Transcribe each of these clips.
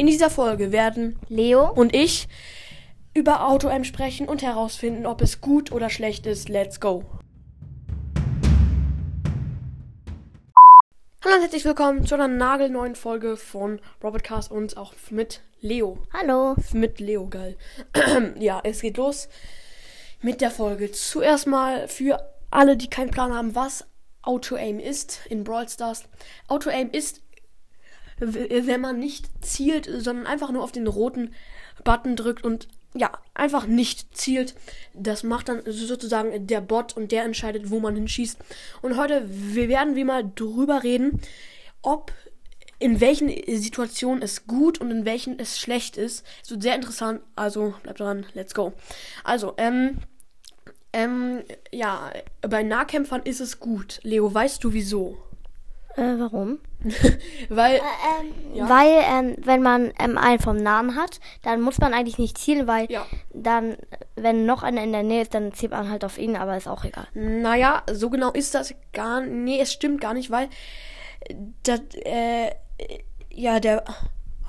In dieser Folge werden Leo und ich über Auto-M sprechen und herausfinden, ob es gut oder schlecht ist. Let's go! Hallo und herzlich willkommen zu einer nagelneuen Folge von Robert Cast und auch mit Leo. Hallo. Mit Leo, geil. ja, es geht los mit der Folge. Zuerst mal für alle, die keinen Plan haben, was Auto-Aim ist in Brawl Stars. Auto-Aim ist, wenn man nicht zielt, sondern einfach nur auf den roten Button drückt und ja, einfach nicht zielt. Das macht dann sozusagen der Bot und der entscheidet, wo man hinschießt. Und heute wir werden wir mal drüber reden, ob in welchen Situationen es gut und in welchen es schlecht ist. Es wird sehr interessant, also bleibt dran, let's go. Also, ähm, ähm, ja, bei Nahkämpfern ist es gut. Leo, weißt du wieso? Äh, warum? Weil, ähm, Ja. Weil, ähm, wenn man ähm, einen vom Namen hat, dann muss man eigentlich nicht zielen, weil ja, dann, wenn noch einer in der Nähe ist, dann zielt man halt auf ihn, aber ist auch egal. naja, so genau ist das gar, nee, es stimmt gar nicht, weil, das, äh, ja, der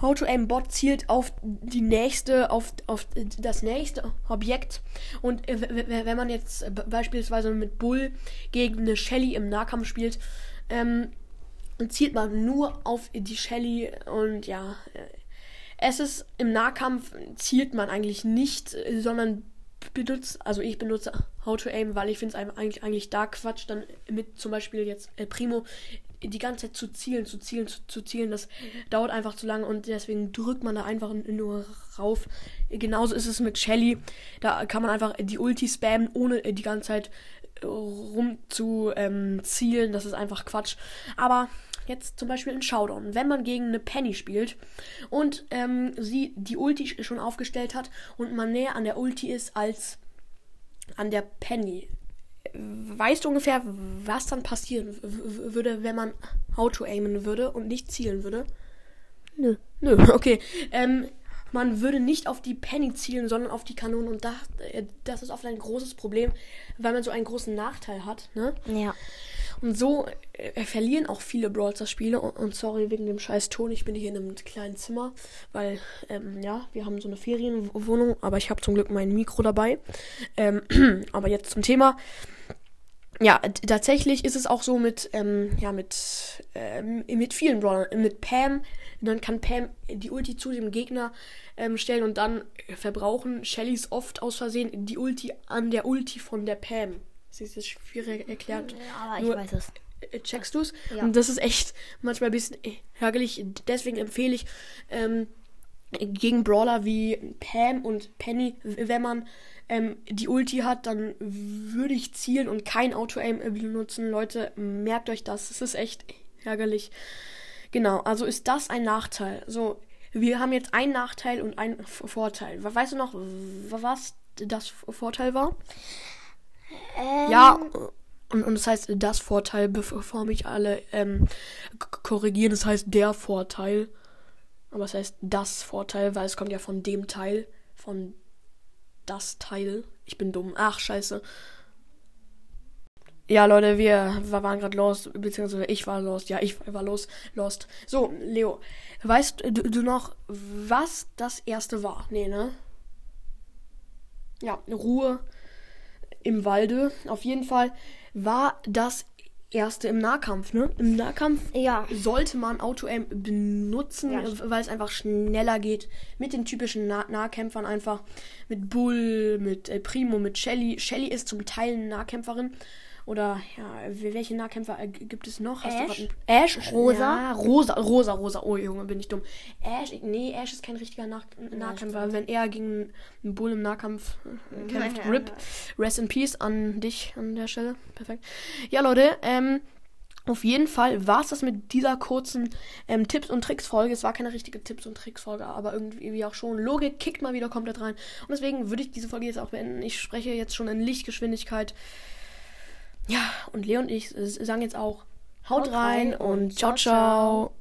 How-to-Aim-Bot zielt auf die nächste, auf, auf das nächste Objekt. Und äh, wenn man jetzt äh, be- beispielsweise mit Bull gegen eine Shelly im Nahkampf spielt, ähm, zielt man nur auf die Shelly und ja, äh, es ist im Nahkampf zielt man eigentlich nicht, äh, sondern benutzt, also ich benutze How to Aim, weil ich finde es eigentlich, eigentlich da Quatsch, dann mit zum Beispiel jetzt El Primo die ganze Zeit zu zielen, zu zielen, zu, zu zielen, das dauert einfach zu lange und deswegen drückt man da einfach nur rauf. Genauso ist es mit Shelly, da kann man einfach die Ulti spammen, ohne die ganze Zeit rum zu ähm, zielen, das ist einfach Quatsch. Aber jetzt zum Beispiel in Showdown, wenn man gegen eine Penny spielt und ähm, sie die Ulti schon aufgestellt hat und man näher an der Ulti ist als an der Penny. Weißt du ungefähr, was dann passieren würde, wenn man auto-aimen würde und nicht zielen würde? Nö. Nö, okay. Ähm, man würde nicht auf die Penny zielen, sondern auf die Kanone. Und das, äh, das ist oft ein großes Problem, weil man so einen großen Nachteil hat. Ne? Ja. Und so äh, verlieren auch viele Brawl Spiele. Und, und sorry wegen dem scheiß Ton, ich bin hier in einem kleinen Zimmer, weil, ähm, ja, wir haben so eine Ferienwohnung, aber ich habe zum Glück mein Mikro dabei. Ähm, aber jetzt zum Thema. Ja, tatsächlich ist es auch so mit, ähm, ja, mit, ähm, mit vielen Brawlern. Mit Pam, dann kann Pam die Ulti zu dem Gegner ähm, stellen und dann verbrauchen Shellys oft aus Versehen die Ulti an der Ulti von der Pam. Das ist schwierig erklärt. Aber ich Nur- weiß es. Äh, Checkst du's? Ja. Und das ist echt manchmal ein bisschen äh, ärgerlich. Deswegen empfehle ich ähm, gegen Brawler wie Pam und Penny, wenn man ähm, die Ulti hat, dann würde ich zielen und kein Auto-Aim äh, benutzen. Leute, merkt euch das. Das ist echt ärgerlich. Genau, also ist das ein Nachteil. So, wir haben jetzt einen Nachteil und einen Vorteil. We- Weißt du noch, was das Vorteil war? Ähm, Ja, und, und das heißt das Vorteil, bevor mich alle ähm, korrigieren, das heißt der Vorteil. Aber es heißt das Vorteil, weil es kommt ja von dem Teil, von das Teil. Ich bin dumm. Ach, scheiße. Ja, Leute, wir, wir waren gerade lost, beziehungsweise ich war lost. Ja, ich war los, lost. So, Leo, weißt du, du noch, was das erste war? Nee, ne? Ja, Ruhe im Walde. Auf jeden Fall war das erste im Nahkampf, ne? Im Nahkampf Ja. sollte man Auto-Aim benutzen, Ja. äh, weil es einfach schneller geht. Mit den typischen nah Nahkämpfern einfach. Mit Bull, mit El Primo, mit Shelly. Shelly ist zum Teil eine Nahkämpferin. Oder, ja, welche Nahkämpfer äh, gibt es noch? Ash? Ash? Rosa? Ja, Rosa, Rosa, Rosa. Oh, Junge, bin ich dumm. Ash, nee, Ash ist kein richtiger Nach Nahkämpfer. Wenn er gegen einen Bull im Nahkampf äh, kämpft, RIP. Rest in Peace an dich an der Stelle. Perfekt. Ja, Leute, ähm, auf jeden Fall war es das mit dieser kurzen ähm, Tipps und Tricks Folge. Es war keine richtige Tipps und Tricks Folge, aber irgendwie auch schon. Logik kickt mal wieder komplett rein. Und deswegen würde ich diese Folge jetzt auch beenden. Ich spreche jetzt schon in Lichtgeschwindigkeit. Ja, und Leo und ich äh, sagen jetzt auch Haut, Haut rein rein und ciao, ciao. ciao.